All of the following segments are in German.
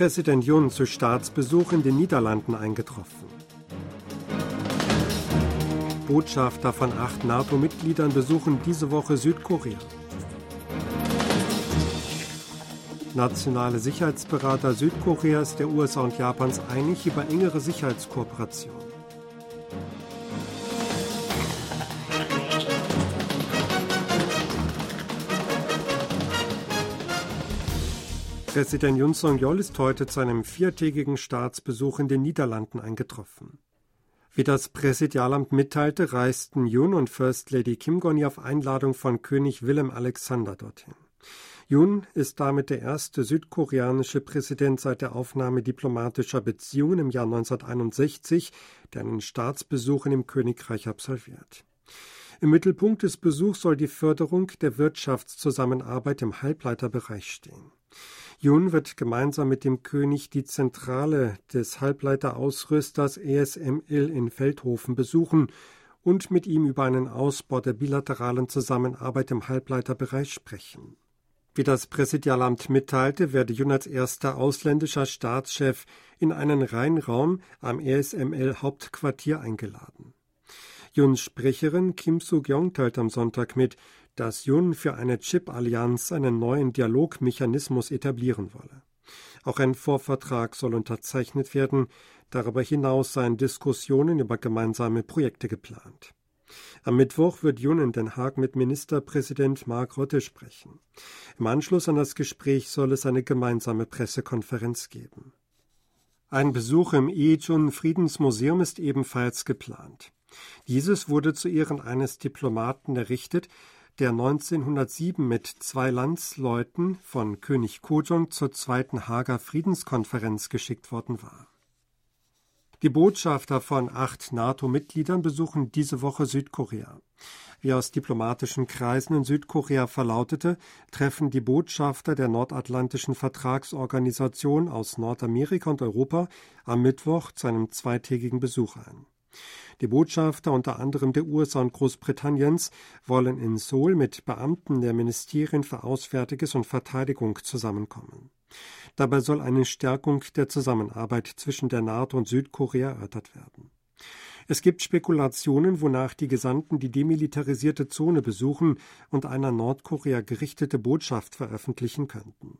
Präsident Jun zu Staatsbesuch in den Niederlanden eingetroffen. Botschafter von acht NATO-Mitgliedern besuchen diese Woche Südkorea. Nationale Sicherheitsberater Südkoreas, der USA und Japans einig über engere Sicherheitskooperation. Präsident Yun Song-yeol ist heute zu einem viertägigen Staatsbesuch in den Niederlanden eingetroffen. Wie das Präsidialamt mitteilte, reisten Yun und First Lady Kim Gon auf Einladung von König Willem Alexander dorthin. Yun ist damit der erste südkoreanische Präsident seit der Aufnahme diplomatischer Beziehungen im Jahr 1961, der einen Staatsbesuch in dem Königreich absolviert. Im Mittelpunkt des Besuchs soll die Förderung der Wirtschaftszusammenarbeit im Halbleiterbereich stehen. Jun wird gemeinsam mit dem König die Zentrale des Halbleiterausrüsters ESML in Feldhofen besuchen und mit ihm über einen Ausbau der bilateralen Zusammenarbeit im Halbleiterbereich sprechen. Wie das Präsidialamt mitteilte, werde Jun als erster ausländischer Staatschef in einen Rheinraum am ESML Hauptquartier eingeladen. Juns Sprecherin Kim Soo-kyung teilte am Sonntag mit, dass Jun für eine Chip-Allianz einen neuen Dialogmechanismus etablieren wolle. Auch ein Vorvertrag soll unterzeichnet werden. Darüber hinaus seien Diskussionen über gemeinsame Projekte geplant. Am Mittwoch wird Jun in Den Haag mit Ministerpräsident Mark Rutte sprechen. Im Anschluss an das Gespräch soll es eine gemeinsame Pressekonferenz geben. Ein Besuch im Ijun Friedensmuseum ist ebenfalls geplant. Dieses wurde zu Ehren eines Diplomaten errichtet, der 1907 mit zwei Landsleuten von König Kojong zur zweiten Hager Friedenskonferenz geschickt worden war. Die Botschafter von acht NATO-Mitgliedern besuchen diese Woche Südkorea. Wie aus diplomatischen Kreisen in Südkorea verlautete, treffen die Botschafter der Nordatlantischen Vertragsorganisation aus Nordamerika und Europa am Mittwoch zu einem zweitägigen Besuch ein. Die Botschafter unter anderem der USA und Großbritanniens wollen in Seoul mit Beamten der Ministerien für Auswärtiges und Verteidigung zusammenkommen. Dabei soll eine Stärkung der Zusammenarbeit zwischen der NATO und Südkorea erörtert werden. Es gibt Spekulationen, wonach die Gesandten die demilitarisierte Zone besuchen und einer Nordkorea gerichtete Botschaft veröffentlichen könnten.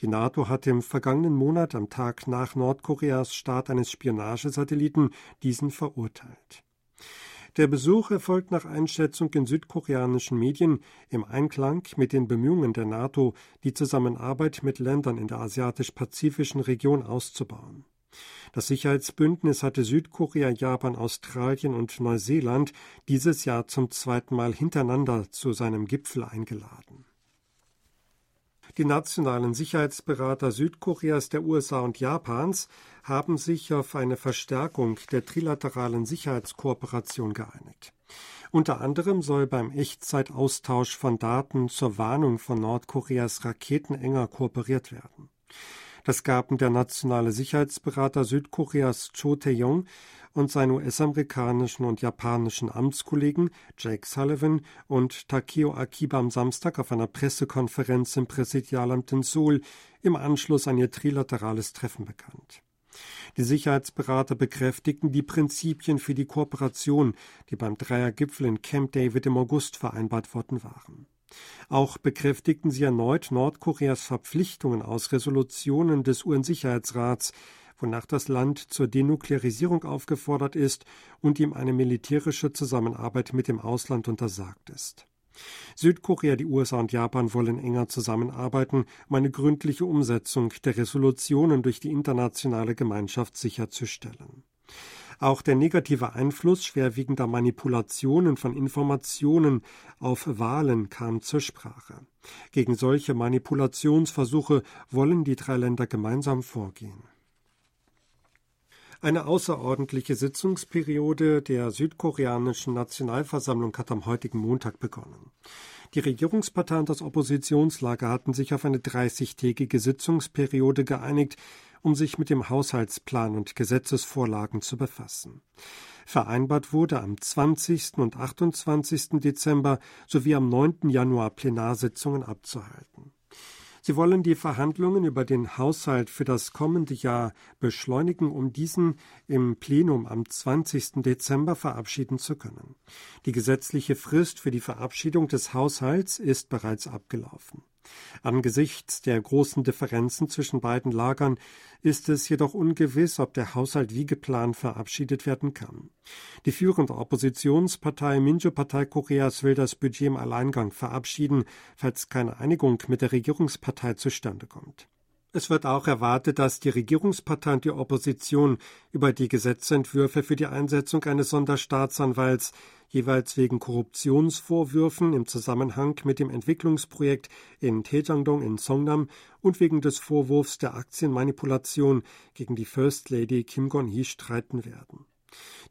Die NATO hatte im vergangenen Monat am Tag nach Nordkoreas Start eines Spionagesatelliten diesen verurteilt. Der Besuch erfolgt nach Einschätzung in südkoreanischen Medien im Einklang mit den Bemühungen der NATO, die Zusammenarbeit mit Ländern in der asiatisch-pazifischen Region auszubauen. Das Sicherheitsbündnis hatte Südkorea, Japan, Australien und Neuseeland dieses Jahr zum zweiten Mal hintereinander zu seinem Gipfel eingeladen. Die nationalen Sicherheitsberater Südkoreas, der USA und Japans haben sich auf eine Verstärkung der trilateralen Sicherheitskooperation geeinigt. Unter anderem soll beim Echtzeitaustausch von Daten zur Warnung von Nordkoreas Raketen enger kooperiert werden. Das gaben der nationale Sicherheitsberater Südkoreas Cho Tae-yong und seine US-amerikanischen und japanischen Amtskollegen Jake Sullivan und Takeo Akiba am Samstag auf einer Pressekonferenz im Präsidialamt in Seoul im Anschluss an ihr trilaterales Treffen bekannt. Die Sicherheitsberater bekräftigten die Prinzipien für die Kooperation, die beim Dreiergipfel in Camp David im August vereinbart worden waren. Auch bekräftigten sie erneut Nordkoreas Verpflichtungen aus Resolutionen des UN-Sicherheitsrats, wonach das Land zur Denuklearisierung aufgefordert ist und ihm eine militärische Zusammenarbeit mit dem Ausland untersagt ist. Südkorea, die USA und Japan wollen enger zusammenarbeiten, um eine gründliche Umsetzung der Resolutionen durch die internationale Gemeinschaft sicherzustellen. Auch der negative Einfluss schwerwiegender Manipulationen von Informationen auf Wahlen kam zur Sprache. Gegen solche Manipulationsversuche wollen die drei Länder gemeinsam vorgehen. Eine außerordentliche Sitzungsperiode der südkoreanischen Nationalversammlung hat am heutigen Montag begonnen. Die Regierungspartei und das Oppositionslager hatten sich auf eine 30-tägige Sitzungsperiode geeinigt, um sich mit dem Haushaltsplan und Gesetzesvorlagen zu befassen. Vereinbart wurde am 20. und 28. Dezember sowie am 9. Januar Plenarsitzungen abzuhalten. Sie wollen die Verhandlungen über den Haushalt für das kommende Jahr beschleunigen, um diesen im Plenum am 20. Dezember verabschieden zu können. Die gesetzliche Frist für die Verabschiedung des Haushalts ist bereits abgelaufen. Angesichts der großen Differenzen zwischen beiden Lagern ist es jedoch ungewiss, ob der Haushalt wie geplant verabschiedet werden kann. Die führende Oppositionspartei Minjo-Partei Koreas will das Budget im Alleingang verabschieden, falls keine Einigung mit der Regierungspartei zustande kommt. Es wird auch erwartet, dass die Regierungspartei und die Opposition über die Gesetzentwürfe für die Einsetzung eines Sonderstaatsanwalts jeweils wegen Korruptionsvorwürfen im Zusammenhang mit dem Entwicklungsprojekt in Taejangdong in Songnam und wegen des Vorwurfs der Aktienmanipulation gegen die First Lady Kim Gon-hee streiten werden.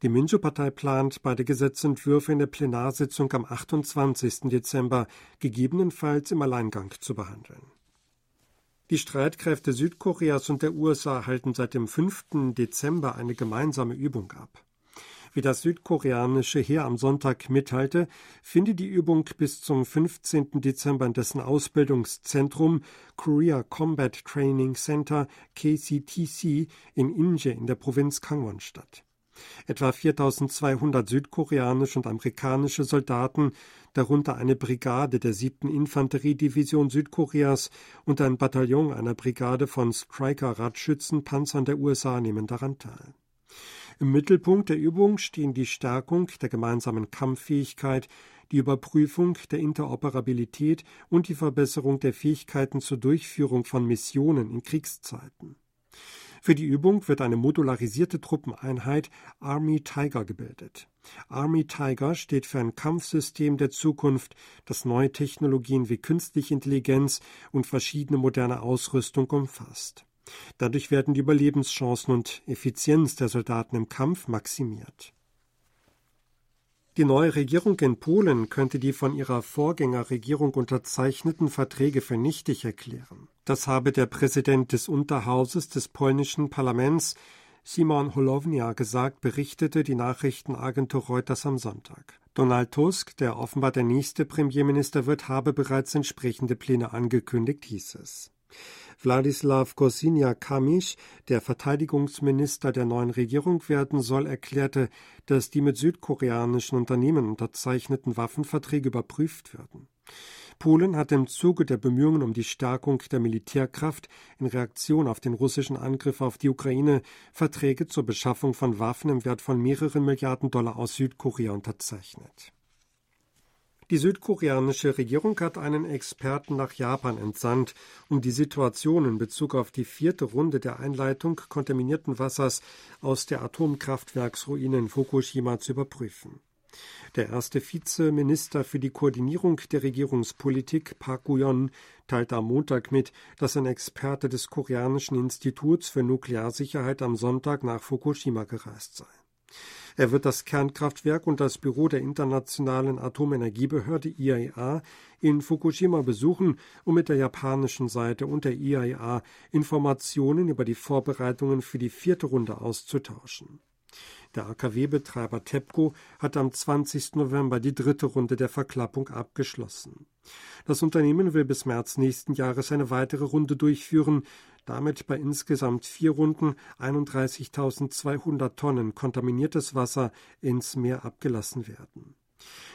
Die Minjo-Partei plant, beide Gesetzentwürfe in der Plenarsitzung am 28. Dezember gegebenenfalls im Alleingang zu behandeln. Die Streitkräfte Südkoreas und der USA halten seit dem 5. Dezember eine gemeinsame Übung ab. Wie das südkoreanische Heer am Sonntag mitteilte, findet die Übung bis zum 15. Dezember in dessen Ausbildungszentrum Korea Combat Training Center KCTC in Inje in der Provinz Kangwon statt. Etwa 4200 südkoreanische und amerikanische Soldaten, darunter eine Brigade der 7. Infanteriedivision Südkoreas und ein Bataillon einer Brigade von Striker-Radschützenpanzern der USA nehmen daran teil. Im Mittelpunkt der Übung stehen die Stärkung der gemeinsamen Kampffähigkeit, die Überprüfung der Interoperabilität und die Verbesserung der Fähigkeiten zur Durchführung von Missionen in Kriegszeiten. Für die Übung wird eine modularisierte Truppeneinheit Army Tiger gebildet. Army Tiger steht für ein Kampfsystem der Zukunft, das neue Technologien wie künstliche Intelligenz und verschiedene moderne Ausrüstung umfasst. Dadurch werden die Überlebenschancen und Effizienz der Soldaten im Kampf maximiert. Die neue Regierung in Polen könnte die von ihrer Vorgängerregierung unterzeichneten Verträge für nichtig erklären. Das habe der Präsident des Unterhauses des polnischen Parlaments Simon Holownia gesagt, berichtete die Nachrichtenagentur Reuters am Sonntag. Donald Tusk, der offenbar der nächste Premierminister wird, habe bereits entsprechende Pläne angekündigt, hieß es. Wladislaw Kosiniak-Kamysz, der Verteidigungsminister der neuen Regierung werden soll, erklärte, dass die mit südkoreanischen Unternehmen unterzeichneten Waffenverträge überprüft werden. Polen hat im Zuge der Bemühungen um die Stärkung der Militärkraft in Reaktion auf den russischen Angriff auf die Ukraine Verträge zur Beschaffung von Waffen im Wert von mehreren Milliarden Dollar aus Südkorea unterzeichnet. Die südkoreanische Regierung hat einen Experten nach Japan entsandt, um die Situation in Bezug auf die vierte Runde der Einleitung kontaminierten Wassers aus der Atomkraftwerksruine in Fukushima zu überprüfen. Der erste Vizeminister für die Koordinierung der Regierungspolitik, Park Guyon, teilte am Montag mit, dass ein Experte des Koreanischen Instituts für Nuklearsicherheit am Sonntag nach Fukushima gereist sei. Er wird das Kernkraftwerk und das Büro der Internationalen Atomenergiebehörde IAEA in Fukushima besuchen, um mit der japanischen Seite und der IAEA Informationen über die Vorbereitungen für die vierte Runde auszutauschen. Der AKW-Betreiber TEPCO hat am 20. November die dritte Runde der Verklappung abgeschlossen. Das Unternehmen will bis März nächsten Jahres eine weitere Runde durchführen, damit bei insgesamt vier Runden 31.200 Tonnen kontaminiertes Wasser ins Meer abgelassen werden.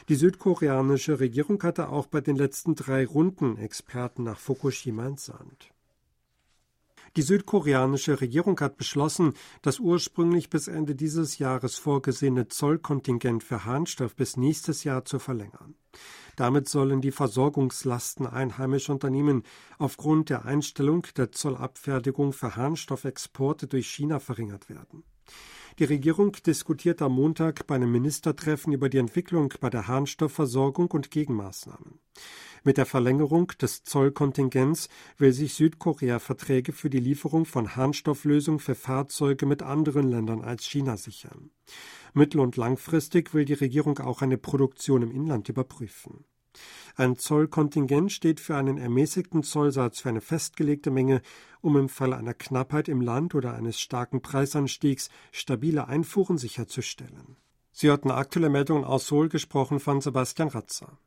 Die südkoreanische Regierung hatte auch bei den letzten drei Runden Experten nach Fukushima entsandt. Die südkoreanische Regierung hat beschlossen, das ursprünglich bis Ende dieses Jahres vorgesehene Zollkontingent für Harnstoff bis nächstes Jahr zu verlängern. Damit sollen die Versorgungslasten einheimischer Unternehmen aufgrund der Einstellung der Zollabfertigung für Harnstoffexporte durch China verringert werden. Die Regierung diskutiert am Montag bei einem Ministertreffen über die Entwicklung bei der Harnstoffversorgung und Gegenmaßnahmen. Mit der Verlängerung des Zollkontingents will sich Südkorea Verträge für die Lieferung von Harnstofflösungen für Fahrzeuge mit anderen Ländern als China sichern. Mittel- und langfristig will die Regierung auch eine Produktion im Inland überprüfen. Ein Zollkontingent steht für einen ermäßigten Zollsatz für eine festgelegte Menge, um im Falle einer Knappheit im Land oder eines starken Preisanstiegs stabile Einfuhren sicherzustellen. Sie hörten aktuelle Meldungen aus Seoul gesprochen von Sebastian Ratzer.